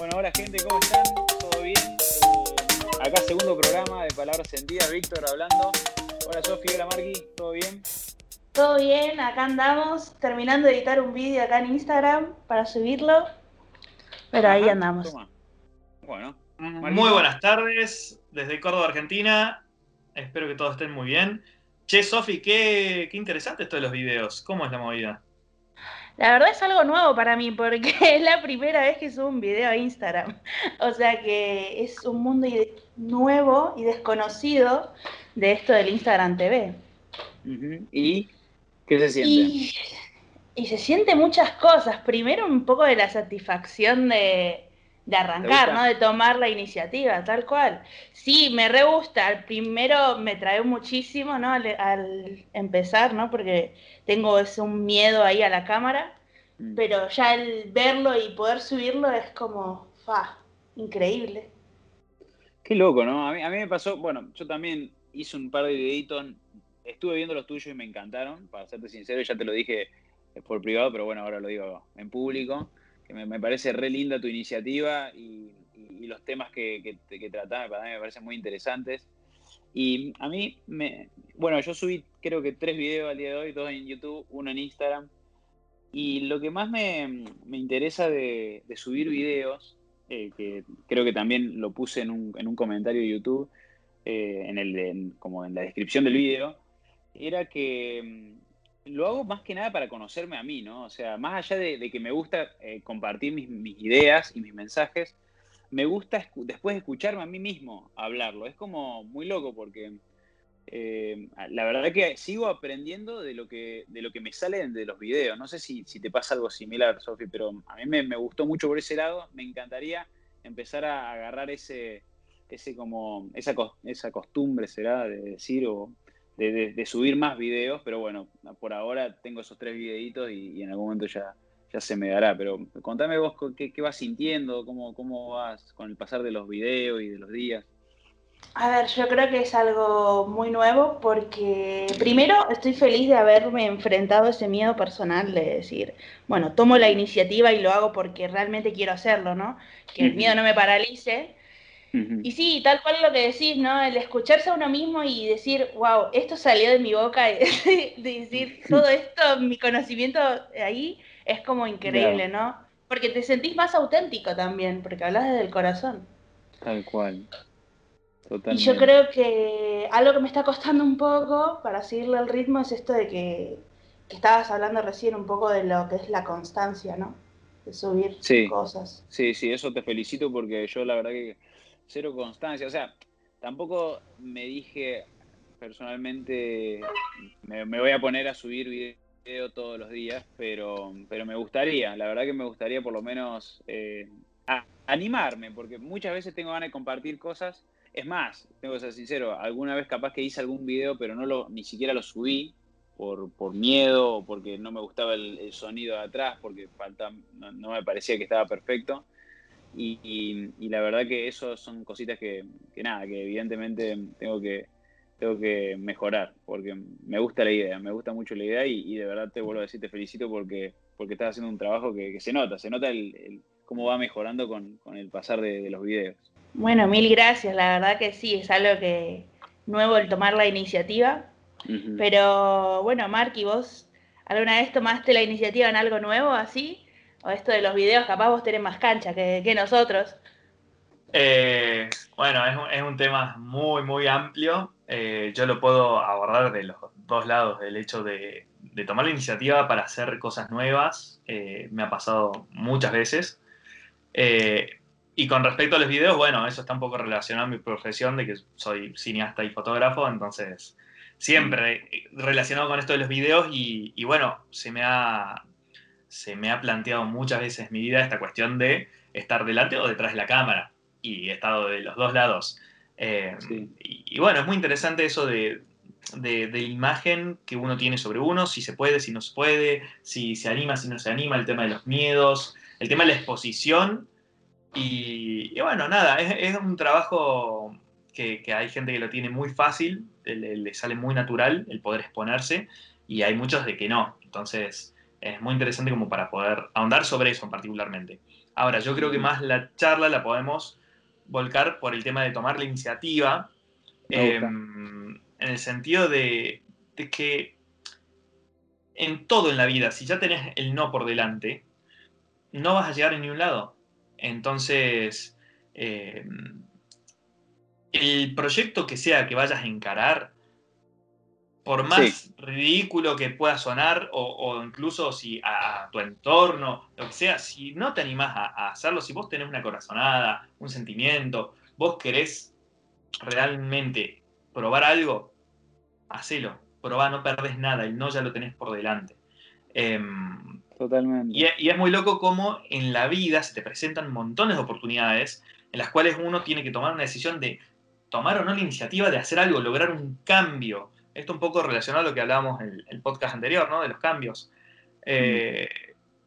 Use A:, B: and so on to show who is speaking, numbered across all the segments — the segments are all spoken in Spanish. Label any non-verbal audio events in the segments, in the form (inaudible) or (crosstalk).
A: Bueno, hola gente, ¿cómo están? ¿Todo bien? Eh, acá segundo programa de Palabras Sentidas, Víctor hablando. Hola Sofi, hola Marqui, ¿todo bien?
B: Todo bien, acá andamos, terminando de editar un vídeo acá en Instagram para subirlo. Pero ahí andamos.
A: toma. Bueno,
C: Muy buenas tardes desde Córdoba, Argentina. Espero que todos estén muy bien. Che, Sofi, qué, qué interesante esto de los videos. ¿Cómo es la movida?
B: La verdad es algo nuevo para mí porque (laughs) es la primera vez que subo un video a Instagram. O sea que es un mundo nuevo y desconocido de esto del Instagram TV.
A: ¿Y qué se siente?
B: Y, y se siente muchas cosas. Primero un poco de la satisfacción de, de arrancar? ¿no? De tomar la iniciativa, tal cual. Sí, me re gusta. Al primero me trae muchísimo, ¿no? Al, al empezar, ¿no? Porque tengo ese un miedo ahí a la cámara.
A: Mm.
B: Pero ya el verlo y poder subirlo es como, fa, increíble.
A: Qué loco, ¿no? A mí, a mí me pasó, bueno, yo también hice un par de videitos, estuve viendo los tuyos y me encantaron, para serte sincero, ya te lo dije eh, por privado, pero bueno, ahora lo digo en público, me, parece re linda tu iniciativa y, los temas que, que, para mí me parecen muy interesantes. Y a mí, me, bueno, yo subí creo que tres videos al día de hoy, dos en YouTube, uno en Instagram. Y lo que más me, me interesa de, subir videos, eh, que creo que también lo puse en un, en un comentario de YouTube, eh, en el como en la descripción del video, era que lo hago más que nada para conocerme a mí, ¿no? O sea, más allá de, que me gusta eh, compartir mis, ideas y mis mensajes, me gusta escu- después escucharme a mí mismo hablarlo. Es como muy loco porque eh, la verdad que sigo aprendiendo de lo que, de lo que me sale de los videos. No sé si, si te pasa algo similar, Sofi, pero a mí me, me gustó mucho por ese lado. Me encantaría empezar a agarrar ese, ese como, esa, esa costumbre, será, de decir, o de, de- de subir más videos, pero bueno, por ahora tengo esos tres videitos y, y en algún momento ya, ya se me dará. Pero contame vos qué, qué vas sintiendo, cómo, cómo vas con el pasar de los videos y de los días.
B: A ver, yo creo que es algo muy nuevo porque primero estoy feliz de haberme enfrentado a ese miedo personal de decir, bueno, tomo la iniciativa y lo hago porque realmente quiero hacerlo, ¿no? Que el miedo no me paralice. Y sí, tal cual lo que decís, ¿no? El escucharse a uno mismo y decir, wow, esto salió de mi boca, y (laughs) de decir todo esto, mi conocimiento ahí es como increíble, ¿no? Porque te sentís más auténtico también, porque hablas desde el corazón.
A: Tal cual.
B: Y
A: Totalmente.
B: yo creo que algo que me está costando un poco para seguirle el ritmo es esto de que, que estabas hablando recién un poco de lo que es la constancia, ¿no? De subir
A: Sí.
B: cosas.
A: Sí, sí, eso te felicito porque yo la verdad que cero constancia. O sea, tampoco me dije personalmente me, voy a poner a subir video todos los días, pero, pero me gustaría, la verdad que me gustaría por lo menos eh, animarme, porque muchas veces tengo ganas de compartir cosas. Es más, tengo que ser sincero, alguna vez capaz que hice algún video, pero no lo, ni siquiera lo subí por, por miedo o porque no me gustaba el, el sonido de atrás, porque falta, no, no me parecía que estaba perfecto. Y, y- y la verdad que eso son cositas que, que nada, que evidentemente tengo que, tengo que mejorar, porque me gusta la idea, me gusta mucho la idea y, y de verdad te vuelvo a decir, te felicito porque, porque estás haciendo un trabajo que, que se nota, se nota el, el- cómo va mejorando con, con el pasar de, de los videos.
B: Bueno, mil gracias, la verdad que sí, es algo que nuevo el tomar la iniciativa. Pero bueno, Marky, ¿vos alguna vez tomaste la iniciativa en algo nuevo así? O esto de los videos, capaz vos tenés más cancha que, que nosotros.
C: Eh, bueno, es un, es un tema muy, muy amplio. Eh, yo lo puedo abordar de los dos lados. El hecho de, de tomar la iniciativa para hacer cosas nuevas eh, me ha pasado muchas veces. Y con respecto a los videos, bueno, eso está un poco relacionado a mi profesión de que soy cineasta y fotógrafo, entonces siempre relacionado con esto de los videos y, y bueno, se me, ha, se me ha planteado muchas veces en mi vida esta cuestión de estar delante o detrás de la cámara y he estado de los dos lados. Eh,
A: Sí.
C: y, y bueno, es muy interesante eso de, de, de la imagen que uno tiene sobre uno, si se puede, si no se puede, si se anima, si no se anima, el tema de los miedos, el tema de la exposición. Y, y bueno, nada, es, es un trabajo que, que hay gente que lo tiene muy fácil, le, le sale muy natural el poder exponerse, y hay muchos de que no. Entonces, es muy interesante como para poder ahondar sobre eso particularmente. Ahora, yo creo que más la charla la podemos volcar por el tema de tomar la iniciativa, em, en el sentido de, que en todo en la vida, si ya tenés el no por delante, no vas a llegar a ningún lado. Entonces, em, el proyecto que sea que vayas a encarar, por más ridículo que pueda sonar, o, incluso si a, tu entorno, lo que sea, si no te animás a, hacerlo, si vos tenés una corazonada, un sentimiento, vos querés realmente probar algo, hacelo. Probá, no perdés nada, el no ya lo tenés por delante. Em,
A: Totalmente.
C: Y, y, es muy loco cómo en la vida se te presentan montones de oportunidades en las cuales uno tiene que tomar una decisión de tomar o no la iniciativa de hacer algo, lograr un cambio. Esto un poco relacionado a lo que hablábamos en el podcast anterior, ¿no? De los cambios. Eh,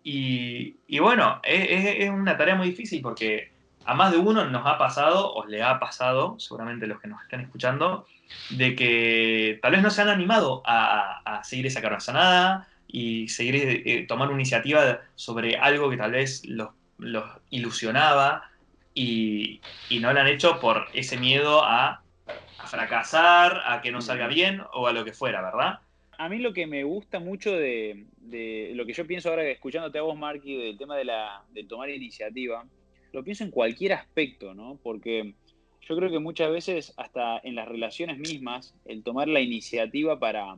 C: y, bueno, es, una tarea muy difícil porque a más de uno nos ha pasado, o le ha pasado, seguramente los que nos están escuchando, de que tal vez no se han animado a, seguir esa corazonada y seguir, eh, tomar una iniciativa sobre algo que tal vez los, los ilusionaba y, no lo han hecho por ese miedo a, fracasar, a que no salga bien o a lo que fuera, ¿verdad?
A: A mí lo que me gusta mucho de, lo que yo pienso ahora escuchándote a vos, Marky, del tema de, la, de tomar iniciativa, lo pienso en cualquier aspecto, ¿no? Porque yo creo que muchas veces, hasta en las relaciones mismas, el tomar la iniciativa para,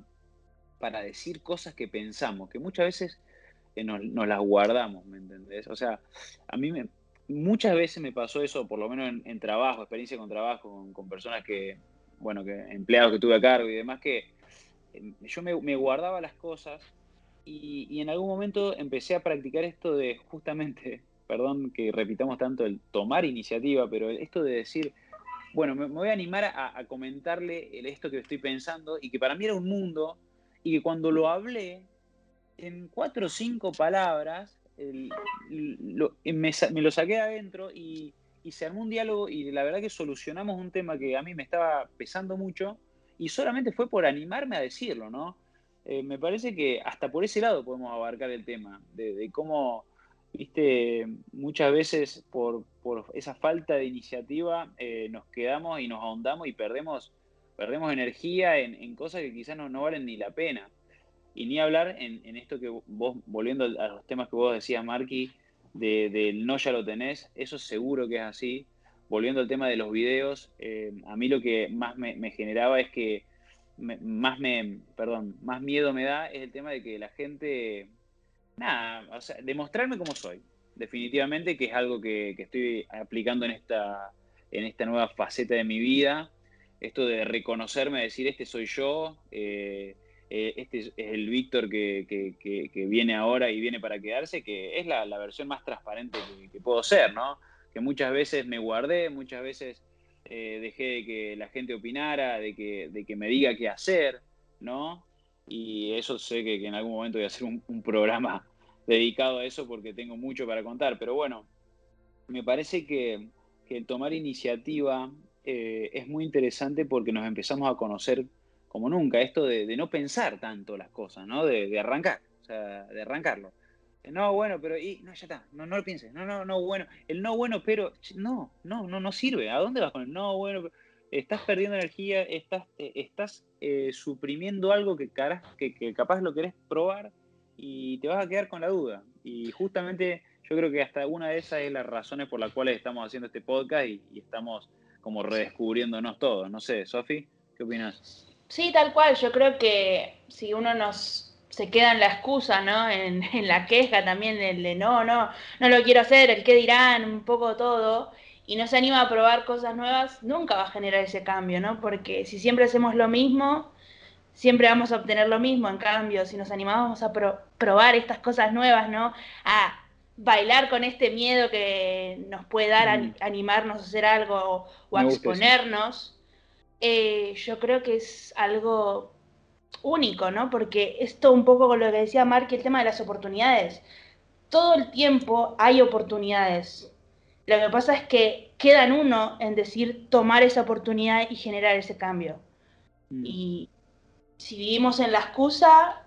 A: para decir cosas que pensamos, que muchas veces eh, nos, nos, las guardamos, ¿me entendés? O sea, a mí me, muchas veces me pasó eso, por lo menos en, trabajo, experiencia con trabajo, con, personas que, bueno, que empleados que tuve a cargo y demás, que em, yo me, guardaba las cosas y, en algún momento empecé a practicar esto de justamente, (laughs) perdón que repitamos tanto el tomar iniciativa, pero esto de decir, bueno, me, voy a animar a, a comentarle esto que estoy pensando y que para mí era un mundo y que cuando lo hablé, en cuatro o cinco palabras, me, lo saqué adentro y, se armó un diálogo y la verdad que solucionamos un tema que a mí me estaba pesando mucho y solamente fue por animarme a decirlo, ¿no? Eh, me parece que hasta por ese lado podemos abarcar el tema, de, cómo, viste, muchas veces por, esa falta de iniciativa eh, nos quedamos y nos ahondamos y perdemos, perdemos energía en, cosas que quizás no, no valen ni la pena. Y ni hablar en, esto que vos, volviendo a los temas que vos decías, Marky, de, no ya lo tenés, eso seguro que es así. Volviendo al tema de los videos, eh, a mí lo que más me, generaba es que más me, perdón, más miedo me da es el tema de que la gente, nada, o sea, demostrarme cómo soy, definitivamente, que es algo que, estoy aplicando en esta, en esta nueva faceta de mi vida, esto de reconocerme, decir, este soy yo, eh, eh, este es, el Víctor que, viene ahora y viene para quedarse, que es la, versión más transparente que, puedo ser, ¿no? Que muchas veces me guardé, muchas veces eh, dejé de que la gente opinara, de que, me diga qué hacer, ¿no? Y eso sé que, en algún momento voy a hacer un, programa (laughs) dedicado a eso porque tengo mucho para contar, pero bueno, me parece que, tomar iniciativa eh, es muy interesante porque nos empezamos a conocer como nunca, esto de, no pensar tanto las cosas, ¿no? De, arrancar, o sea, de arrancarlo. No, bueno, pero y, no, ya está, no, no lo pienses, no, no, no, bueno, el no bueno, pero no, no, no, no sirve. ¿A dónde vas con el no bueno? Estás perdiendo energía, estás, eh, estás eh, suprimiendo algo que, que, que capaz lo querés probar y te vas a quedar con la duda. Y justamente yo creo que hasta una de esas es las razones por las cuales estamos haciendo este podcast y, y estamos como redescubriéndonos todos. No sé, Sofi, ¿qué opinas?
B: Sí, tal cual. Yo creo que si uno nos se queda en la excusa, ¿no? En, (laughs) la queja también, el de no, no, no lo quiero hacer, el qué dirán, un poco todo, y no se anima a probar cosas nuevas, nunca va a generar ese cambio, ¿no? Porque si siempre hacemos lo mismo, siempre vamos a obtener lo mismo. En cambio, si nos animamos a probar estas cosas nuevas, ¿no? A bailar con este miedo que nos puede dar mm. animarnos a hacer algo o, a exponernos. Eh, yo creo que es algo único, ¿no? Porque esto un poco con lo que decía Mark, el tema de las oportunidades. Todo el tiempo hay oportunidades. Lo que pasa es que queda en uno en decir tomar esa oportunidad y generar ese cambio. Mm. Y si vivimos en la excusa,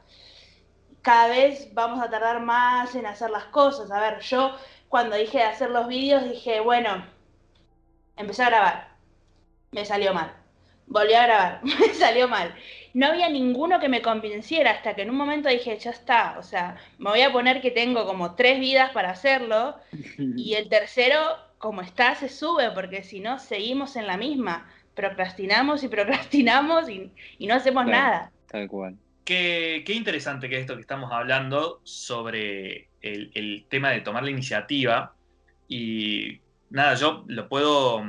B: cada vez vamos a tardar más en hacer las cosas. A ver, yo cuando dije de hacer los vídeos, dije, bueno, empecé a grabar. Me salió mal. Volví a grabar. (laughs) Me salió mal. No había ninguno que me convenciera hasta que en un momento dije, ya está. O sea, me voy a poner que tengo como tres vidas para hacerlo. (laughs) Y el tercero, como está, se sube, porque si no, seguimos en la misma. Procrastinamos y procrastinamos y, no hacemos nada.
A: Tal cual.
C: Qué, qué, interesante que esto que estamos hablando sobre el, el tema de tomar la iniciativa. Y nada, yo lo puedo,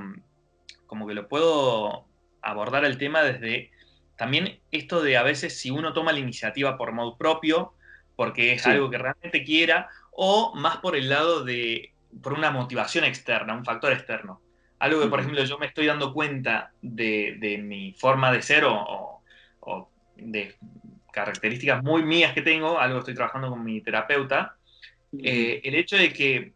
C: como que lo puedo abordar el tema desde también esto de a veces si uno toma la iniciativa por modo propio, porque es algo que realmente quiera, o más por el lado de, por una motivación externa, un factor externo. Algo que, por ejemplo, yo me estoy dando cuenta de, mi forma de ser o, de características muy mías que tengo, algo que estoy trabajando con mi terapeuta, eh, el hecho de que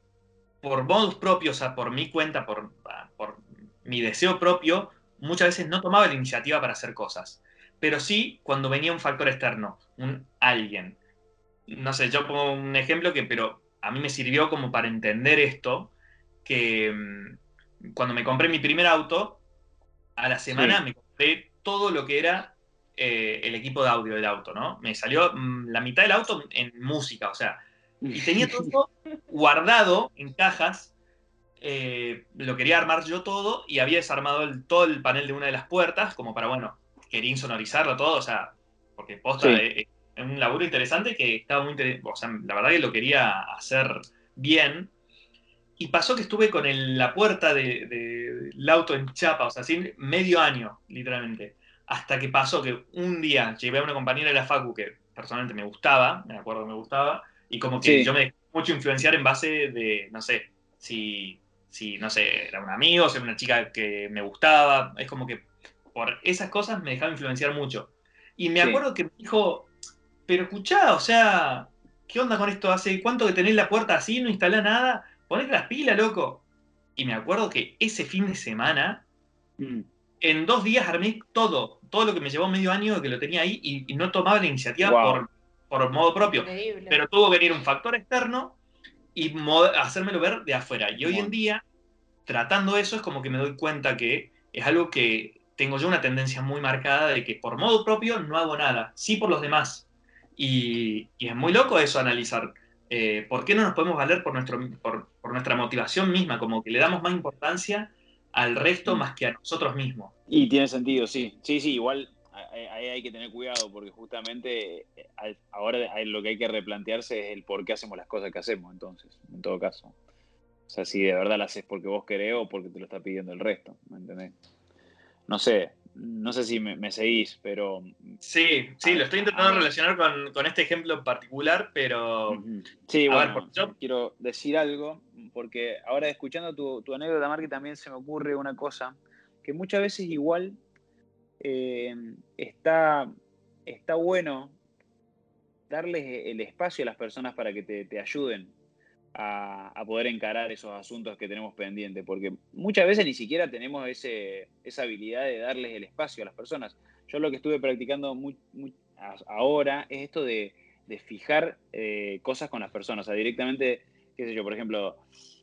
C: por modus propios, o sea, por mi cuenta, por, por mi deseo propio, muchas veces no tomaba la iniciativa para hacer cosas. Pero sí cuando venía un factor externo, un alguien. No sé, yo pongo un ejemplo que, pero a mí me sirvió como para entender esto, que mm, cuando me compré mi primer auto, a la semana me compré todo lo que era eh, el equipo de audio del auto, ¿no? Me salió mm, la mitad del auto en música, o sea, y tenía (laughs) todo guardado en cajas eh, lo quería armar yo todo y había desarmado todo el panel de una de las puertas, como para, bueno, quería insonorizarlo todo, o sea, porque posta es, un laburo interesante que estaba muy o sea, la verdad que lo quería hacer bien. Y pasó que estuve con la puerta del auto en chapa, o sea, así medio año, literalmente. Hasta que pasó que un día llevé a una compañera de la Facu que personalmente me gustaba, me acuerdo que me gustaba, y como que yo me dejé mucho influenciar en base de, no sé, si si, no sé, era un amigo, si era una chica que me gustaba. Es como que por esas cosas me dejaba influenciar mucho. Y me acuerdo que me dijo, pero escuchá, o sea, ¿qué onda con esto? ¿Hace cuánto que tenés la puerta así, no instalás nada? Ponete las pilas, loco. Y me acuerdo que ese fin de semana, mm. en dos días armé todo, todo lo que me llevó medio año que lo tenía ahí y, no tomaba la iniciativa por, por modo propio. Pero tuvo que venir un factor externo y hacérmelo ver de afuera. Y hoy en día, tratando eso, es como que me doy cuenta que es algo que tengo yo una tendencia muy marcada de que por modo propio no hago nada, sí por los demás. Y, es muy loco eso analizar. Eh, ¿Por qué no nos podemos valer por, nuestro, por, nuestra motivación misma? Como que le damos más importancia al resto mm. más que a nosotros mismos.
A: Y tiene sentido, sí. Sí, sí, igual ahí hay que tener cuidado porque justamente eh, ahora lo que hay que replantearse es el por qué hacemos las cosas que hacemos, entonces, en todo caso. O sea, si de verdad las haces porque vos querés o porque te lo está pidiendo el resto, ¿me entendés? No sé, no sé si me, seguís, pero...
C: Sí, sí, lo estoy intentando relacionar con, este ejemplo en particular, pero...
A: Sí, bueno, yo quiero decir algo, porque ahora escuchando tu, tu anécdota, Marque, también se me ocurre una cosa, que muchas veces igual eh, está, está bueno darles el espacio a las personas para que te, ayuden a, poder encarar esos asuntos que tenemos pendientes, porque muchas veces ni siquiera tenemos ese, esa habilidad de darles el espacio a las personas. Yo lo que estuve practicando ahora es esto de, fijar eh, cosas con las personas, o sea, directamente, qué sé yo, por ejemplo,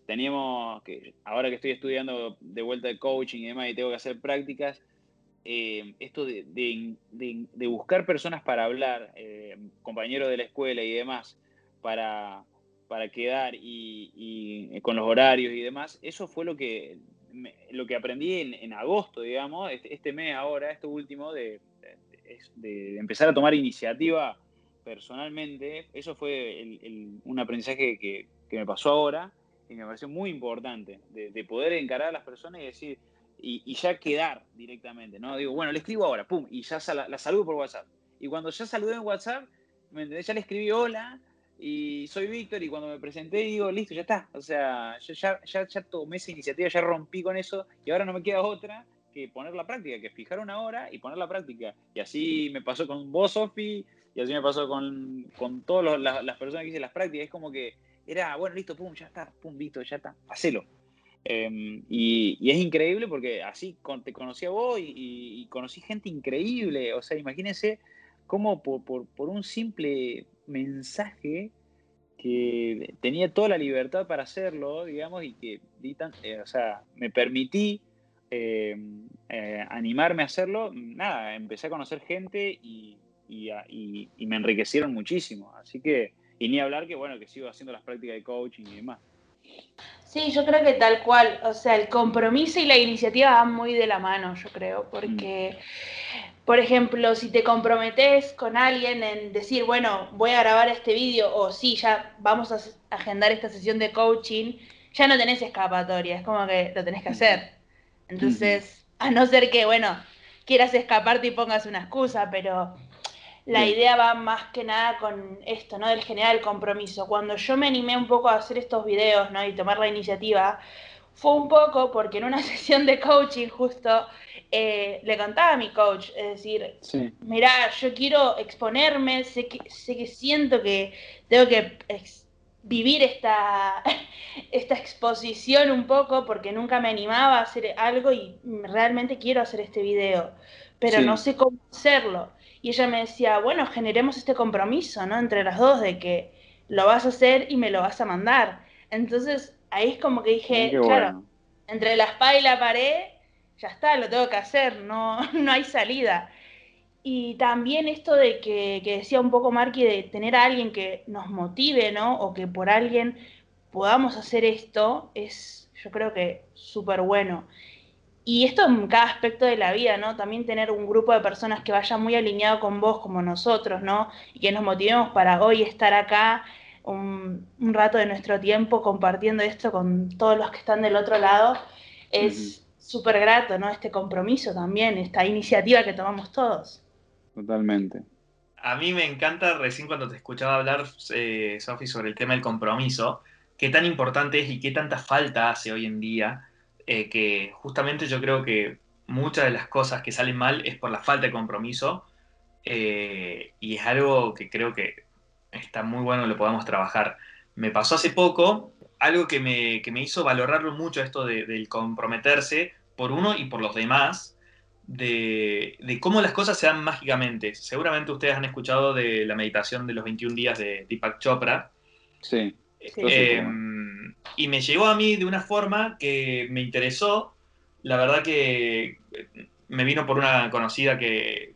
A: teníamos que, ahora que estoy estudiando de vuelta de coaching y demás y tengo que hacer prácticas, eh, esto de, buscar personas para hablar, eh, compañeros de la escuela y demás, para, para quedar y, eh, con los horarios y demás, eso fue lo que, lo que aprendí en, agosto, digamos, este, este, mes ahora, esto último, de, empezar a tomar iniciativa personalmente, eso fue un aprendizaje que, me pasó ahora y me pareció muy importante, de poder encarar a las personas y decir, y, ya quedar directamente, ¿no? Digo, bueno, le escribo ahora, pum, y ya la, saludo por WhatsApp. Y cuando ya saludé en WhatsApp, ¿me entendés? Ya le escribí hola y soy Víctor y cuando me presenté digo, listo, ya está. O sea, yo ya, ya, ya tomé esa iniciativa, ya rompí con eso y ahora no me queda otra que poner la práctica, que fijar una hora y poner la práctica. Y así me pasó con vos, Sofi, y así me pasó con, con todas las personas que hice las prácticas. Es como que era, bueno, listo, pum, ya está, pum, listo, ya está, hacelo. Em, y, es increíble porque así te conocí a vos y, conocí gente increíble. O sea, imagínense cómo por, un simple mensaje que tenía toda la libertad para hacerlo, digamos, y que eh, o sea, me permití eh, eh, animarme a hacerlo, nada, empecé a conocer gente y, me enriquecieron muchísimo. Así que, y ni hablar que, bueno, que sigo haciendo las prácticas de coaching y demás.
B: Sí, yo creo que tal cual, o sea, el compromiso y la iniciativa van muy de la mano, yo creo, porque, por ejemplo, si te comprometes con alguien en decir, bueno, voy a grabar este vídeo, o sí, ya vamos a agendar esta sesión de coaching, ya no tenés escapatoria, es como que lo tenés que hacer. Entonces, a no ser que, bueno, quieras escaparte y pongas una excusa, pero la idea va más que nada con esto, ¿no? Del generar el compromiso. Cuando yo me animé un poco a hacer estos videos, ¿no? Y tomar la iniciativa, fue un poco porque en una (laughs) sesión de coaching justo eh, le contaba a mi coach, es decir, mira, yo quiero exponerme, sé que, sé que siento que tengo que vivir esta, (laughs) esta exposición un poco porque nunca me animaba a hacer algo y realmente quiero hacer este video, pero no sé cómo hacerlo. Y ella me decía, bueno, generemos este compromiso, ¿no? Entre las dos de que lo vas a hacer y me lo vas a mandar. Entonces, ahí es como que dije, claro, entre la espada y la pared, ya está, lo tengo que hacer, no, (laughs) no hay salida. Y también esto de que, que decía un poco Marky, de tener a alguien que nos motive, ¿no? O que por alguien podamos hacer esto, es yo creo que súper bueno. Y esto en cada aspecto de la vida, ¿no? También tener un grupo de personas que vaya muy alineado con vos como nosotros, ¿no? Y que nos motivemos para hoy estar acá un, rato de nuestro tiempo compartiendo esto con todos los que están del otro lado. Es súper grato, ¿no? Este compromiso también, esta iniciativa que tomamos todos.
A: Totalmente.
C: A mí me encanta recién cuando te escuchaba hablar, eh, Sofi, sobre el tema del compromiso, qué tan importante es y qué tanta falta hace hoy en día eh, que justamente yo creo que muchas de las cosas que salen mal es por la falta de compromiso eh, y es algo que creo que está muy bueno lo podamos trabajar. Me pasó hace poco algo que me, que me hizo valorarlo mucho esto de, del comprometerse por uno y por los demás, de, de, cómo las cosas se dan mágicamente. Seguramente ustedes han escuchado de la meditación de los 21 días de Deepak Chopra.
A: Sí.
C: Eh, y me llegó a mí de una forma que me interesó. La verdad que me vino por una conocida que,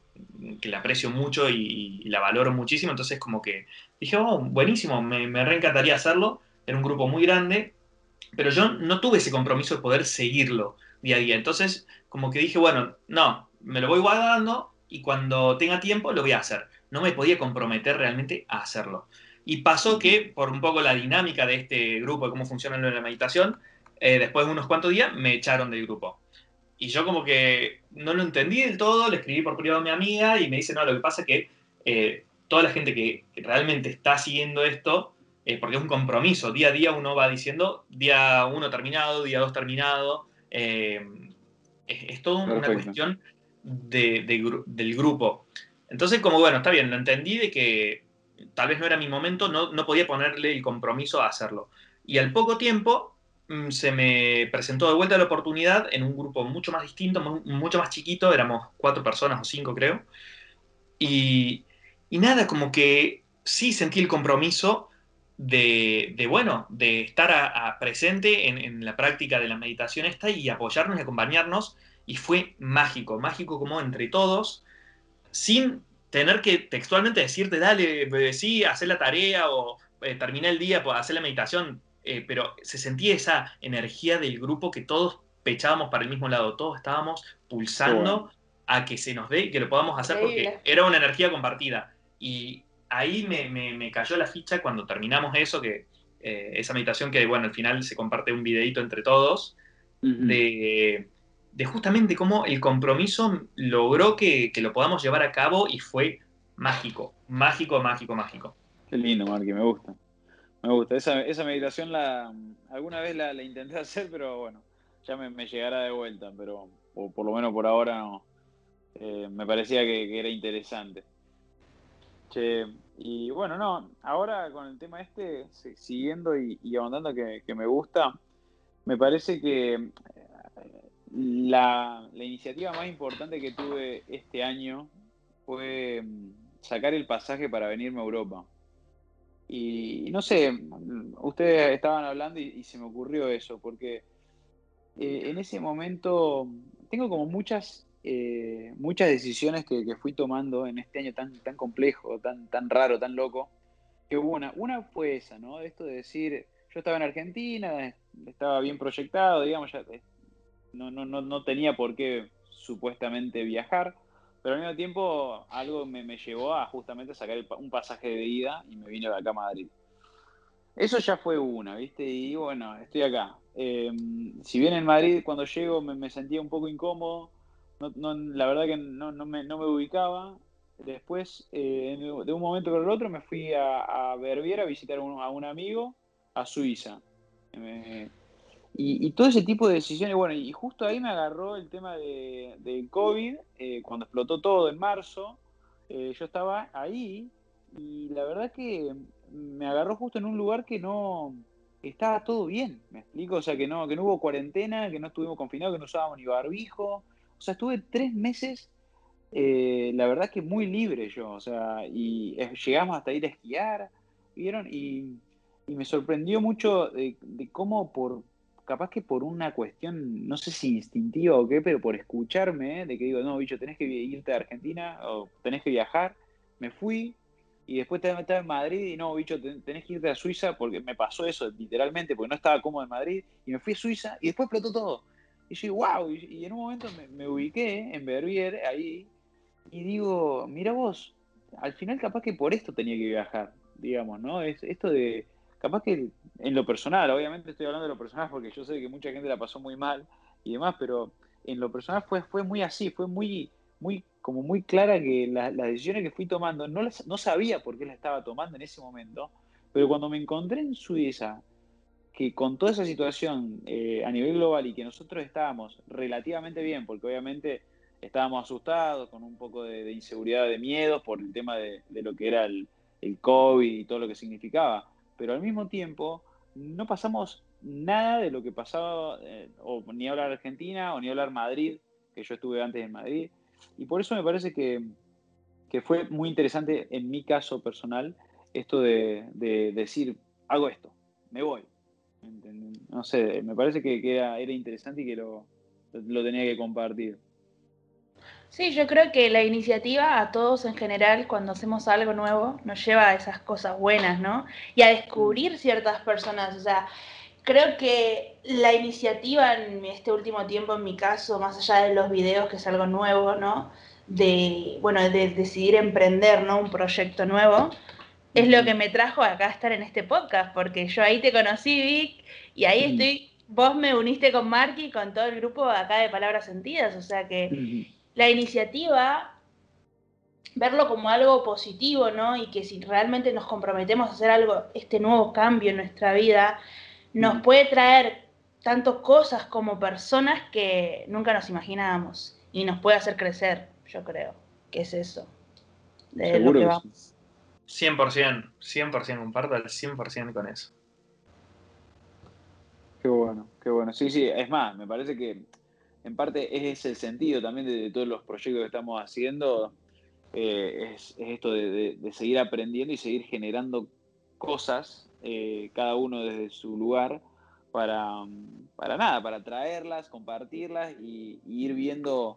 C: que la aprecio mucho y, la valoro muchísimo. Entonces como que dije, oh, buenísimo, me, me reencantaría hacerlo. Era un grupo muy grande, pero yo no tuve ese compromiso de poder seguirlo día a día. Entonces como que dije, bueno, no, me lo voy guardando y cuando tenga tiempo lo voy a hacer. No me podía comprometer realmente a hacerlo. Y pasó que, por un poco la dinámica de este grupo, de cómo funciona en la meditación, eh, después de unos cuantos días me echaron del grupo. Y yo como que no lo entendí del todo, le escribí por privado a mi amiga y me dice, no, lo que pasa es que eh, toda la gente que realmente está siguiendo esto, eh, porque es un compromiso, día a día uno va diciendo, día uno terminado, día dos terminado, es, es todo una cuestión del grupo. Entonces, como bueno, está bien, lo entendí de que tal vez no era mi momento, no, no podía ponerle el compromiso a hacerlo. Y al poco tiempo mm, se me presentó de vuelta la oportunidad en un grupo mucho más distinto, mucho más chiquito, éramos cuatro personas o cinco creo. Y, y nada, como que sí sentí el compromiso de, de bueno, de estar presente en, en, la práctica de la meditación esta y apoyarnos y acompañarnos. Y fue mágico, mágico como entre todos, sin tener que textualmente decirte, dale, eh, sí, hacer la tarea o eh, terminar el día, pues, hacer la meditación, eh, pero se sentía esa energía del grupo que todos pechábamos para el mismo lado, todos estábamos pulsando a que se nos dé y que lo podamos hacer porque era una energía compartida. Y ahí me, cayó la ficha cuando terminamos eso, que esa meditación que, bueno, al final se comparte un videito entre todos, de de justamente cómo el compromiso logró que, lo podamos llevar a cabo y fue mágico, mágico, mágico, mágico.
A: Qué lindo, Marky, me gusta. Me gusta. Esa, esa meditación la alguna vez la, intenté (laughs) hacer, pero bueno, ya me, llegará de vuelta, pero por lo menos por ahora no. Eh, me parecía que, era interesante. Che, y bueno, no, ahora con el tema este, siguiendo y, y ahondando que, que me gusta, me parece que la, iniciativa más importante que tuve este año fue mm, sacar el pasaje para venirme a Europa. Y, no sé, ustedes estaban hablando y, se me ocurrió eso, porque eh, en ese momento tengo como muchas, eh, muchas decisiones que, fui tomando en este año tan, tan complejo, tan, tan raro, tan loco, que hubo una. Una fue esa, ¿no? Esto de decir, yo estaba en Argentina, estaba bien proyectado, digamos, ya eh, no, no, no, no tenía por qué supuestamente viajar pero al mismo tiempo algo me, llevó a justamente sacar un pasaje de ida y me vine de acá a Madrid. Eso ya fue una, ¿viste? Y bueno, estoy acá. Em, si bien en Madrid cuando llego me, sentía un poco incómodo, la verdad que no, me, ubicaba. Después, eh, de un momento con el otro, me fui a, a a visitar a un, amigo a Suiza. Y, todo ese tipo de decisiones, bueno, y justo ahí me agarró el tema de, COVID, eh, cuando explotó todo en marzo, eh, yo estaba ahí y la verdad que me agarró justo en un lugar que no estaba todo bien, me explico, o sea, que no, que no hubo cuarentena, que no estuvimos confinados, que no usábamos ni barbijo, o sea, estuve tres meses, eh, la verdad que muy libre yo, o sea, y llegamos hasta ir a esquiar, ¿vieron? Y, me sorprendió mucho de cómo por, capaz que por una cuestión, no sé si instintiva o qué, pero por escucharme, ¿eh? de que digo, no, bicho, tenés que irte a Argentina o tenés que viajar, me fui y después estaba en Madrid y no, bicho, tenés que irte a Suiza porque me pasó eso literalmente, porque no estaba cómodo en Madrid y me fui a Suiza y después explotó todo. Y yo, wow, y, en un momento me, ubiqué en Verbier, ahí, y digo, mira vos, al final capaz que por esto tenía que viajar, digamos, ¿no? Es esto de capaz que en lo personal, obviamente estoy hablando de lo personal porque yo sé que mucha gente la pasó muy mal y demás, pero en lo personal fue, fue muy así, fue muy, muy, como muy clara que las decisiones que fui tomando, no, no sabía por qué las estaba tomando en ese momento, pero cuando me encontré en Suiza, que con toda esa situación eh, a nivel global y que nosotros estábamos relativamente bien, porque obviamente estábamos asustados, con un poco de, inseguridad, de miedo por el tema de, lo que era el, el COVID y todo lo que significaba pero al mismo tiempo no pasamos nada de lo que pasaba, eh, o ni hablar Argentina, o ni hablar Madrid, que yo estuve antes en Madrid. Y por eso me parece que, fue muy interesante en mi caso personal esto de, decir, hago esto, me voy. No sé, me parece que, era, interesante y que lo tenía que compartir.
B: Sí, yo creo que la iniciativa a todos en general, cuando hacemos algo nuevo, nos lleva a esas cosas buenas, ¿no? Y a descubrir ciertas personas. O sea, creo que la iniciativa en este último tiempo, en mi caso, más allá de los videos, que es algo nuevo, ¿no? De, bueno, de decidir emprender, ¿no? Un proyecto nuevo, es lo que me trajo acá a estar en este podcast, porque yo ahí te conocí, Vic, y ahí estoy, vos me uniste con Marky, con todo el grupo acá de Palabras Sentidas, o sea que la iniciativa, verlo como algo positivo, ¿no? Y que si realmente nos comprometemos a hacer algo, este nuevo cambio en nuestra vida, nos mm. puede traer tanto cosas como personas que nunca nos imaginábamos y nos puede hacer crecer, yo creo, que es eso.
C: De lo que vamos. 100%, 100%, comparto al 100% con eso.
A: Qué bueno, qué bueno. Sí, sí, es más, me parece que en parte es el sentido también de, todos los proyectos que estamos haciendo, eh, es, esto de, seguir aprendiendo y seguir generando cosas, eh, cada uno desde su lugar, para, para nada, para traerlas, compartirlas y, ir viendo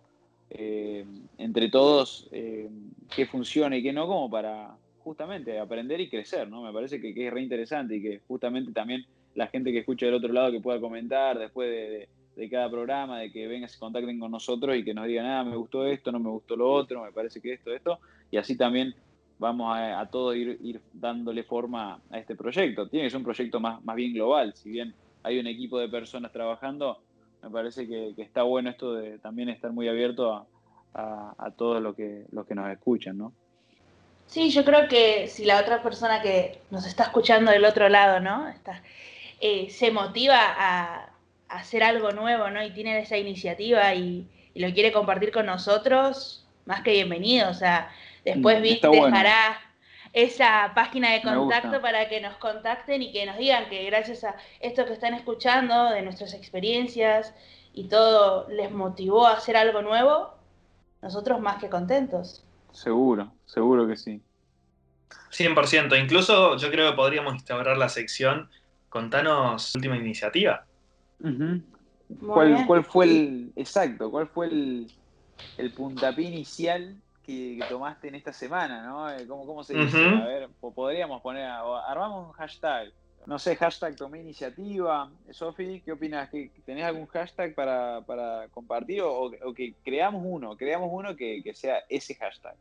A: eh, entre todos qué funciona y qué no, como para justamente aprender y crecer, ¿no? Me parece que, es re interesante y que justamente también la gente que escucha del otro lado que pueda comentar después de de cada programa, de que vengan, se contacten con nosotros y que nos digan, ah, me gustó esto, no me gustó lo otro, me parece que esto, esto, y así también vamos a, a todos ir, ir, dándole forma a este proyecto. Tiene que ser un proyecto más, más bien global, si bien hay un equipo de personas trabajando, me parece que, está bueno esto de también estar muy abierto a, a, todos los que, los que nos escuchan, ¿no?
B: Sí, yo creo que si la otra persona que nos está escuchando del otro lado, ¿no? Está, eh, se motiva a, hacer algo nuevo, ¿no? Y tiene esa iniciativa y, lo quiere compartir con nosotros, más que bienvenido. O sea, después mm, dejará esa página de contacto para que nos contacten y que nos digan que gracias a esto que están escuchando, de nuestras experiencias y todo, les motivó a hacer algo nuevo, nosotros más que contentos.
A: Seguro, seguro que sí.
C: 100%. Incluso yo creo que podríamos instaurar la sección Contanos última iniciativa.
A: ¿Cuál, ¿Cuál, fue el. Exacto, cuál fue el, el puntapié inicial que, tomaste en esta semana, ¿no? Eh, ¿Cómo, cómo se dice? A ver, podríamos poner. Armamos un hashtag. No sé, hashtag tomé iniciativa. Sofi, ¿qué opinas? ¿Tenés algún hashtag para, para compartir o, que creamos uno? Creamos uno que, que sea ese hashtag.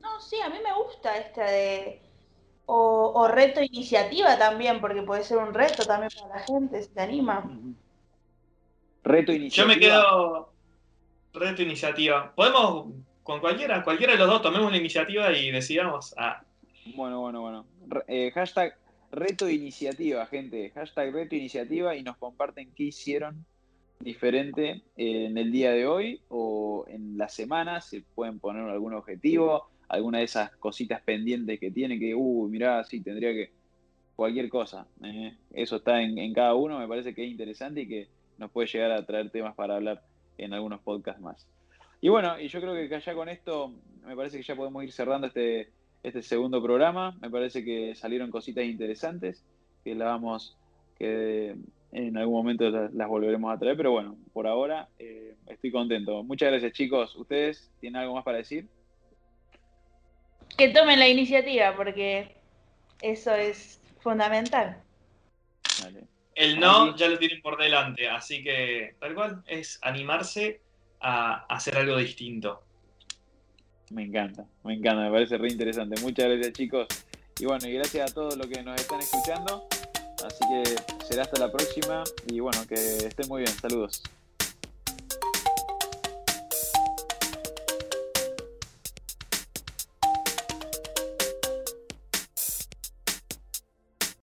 B: No, sí, a mí me gusta esta de. O, reto iniciativa también, porque puede ser un reto también para la gente, si te anima.
A: Reto iniciativa.
C: Yo me quedo. Reto iniciativa. Podemos, con cualquiera, cualquiera de los dos, tomemos la iniciativa y decidamos. Ah.
A: Bueno, bueno, bueno. Eh, hashtag reto iniciativa, gente. Hashtag reto iniciativa y nos comparten qué hicieron diferente en el día de hoy o en la semana. Si pueden poner algún objetivo, alguna de esas cositas pendientes que tiene, que, uh, mirá, sí, tendría que, cualquier cosa. Eh, eso está en, cada uno, me parece que es interesante y que nos puede llegar a traer temas para hablar en algunos podcasts más. Y bueno, y yo creo que ya con esto, me parece que ya podemos ir cerrando este, este segundo programa. Me parece que salieron cositas interesantes, que las vamos, que en algún momento las, volveremos a traer, pero bueno, por ahora eh, estoy contento. Muchas gracias chicos. ¿Ustedes tienen algo más para decir?
B: Que tomen la iniciativa, porque eso es fundamental.
C: El no ya lo tienen por delante, así que tal cual es animarse a hacer algo distinto.
A: Me encanta, me encanta, me parece re interesante. Muchas gracias chicos. Y bueno, y gracias a todos los que nos están escuchando. Así que será hasta la próxima y bueno, que estén muy bien. Saludos.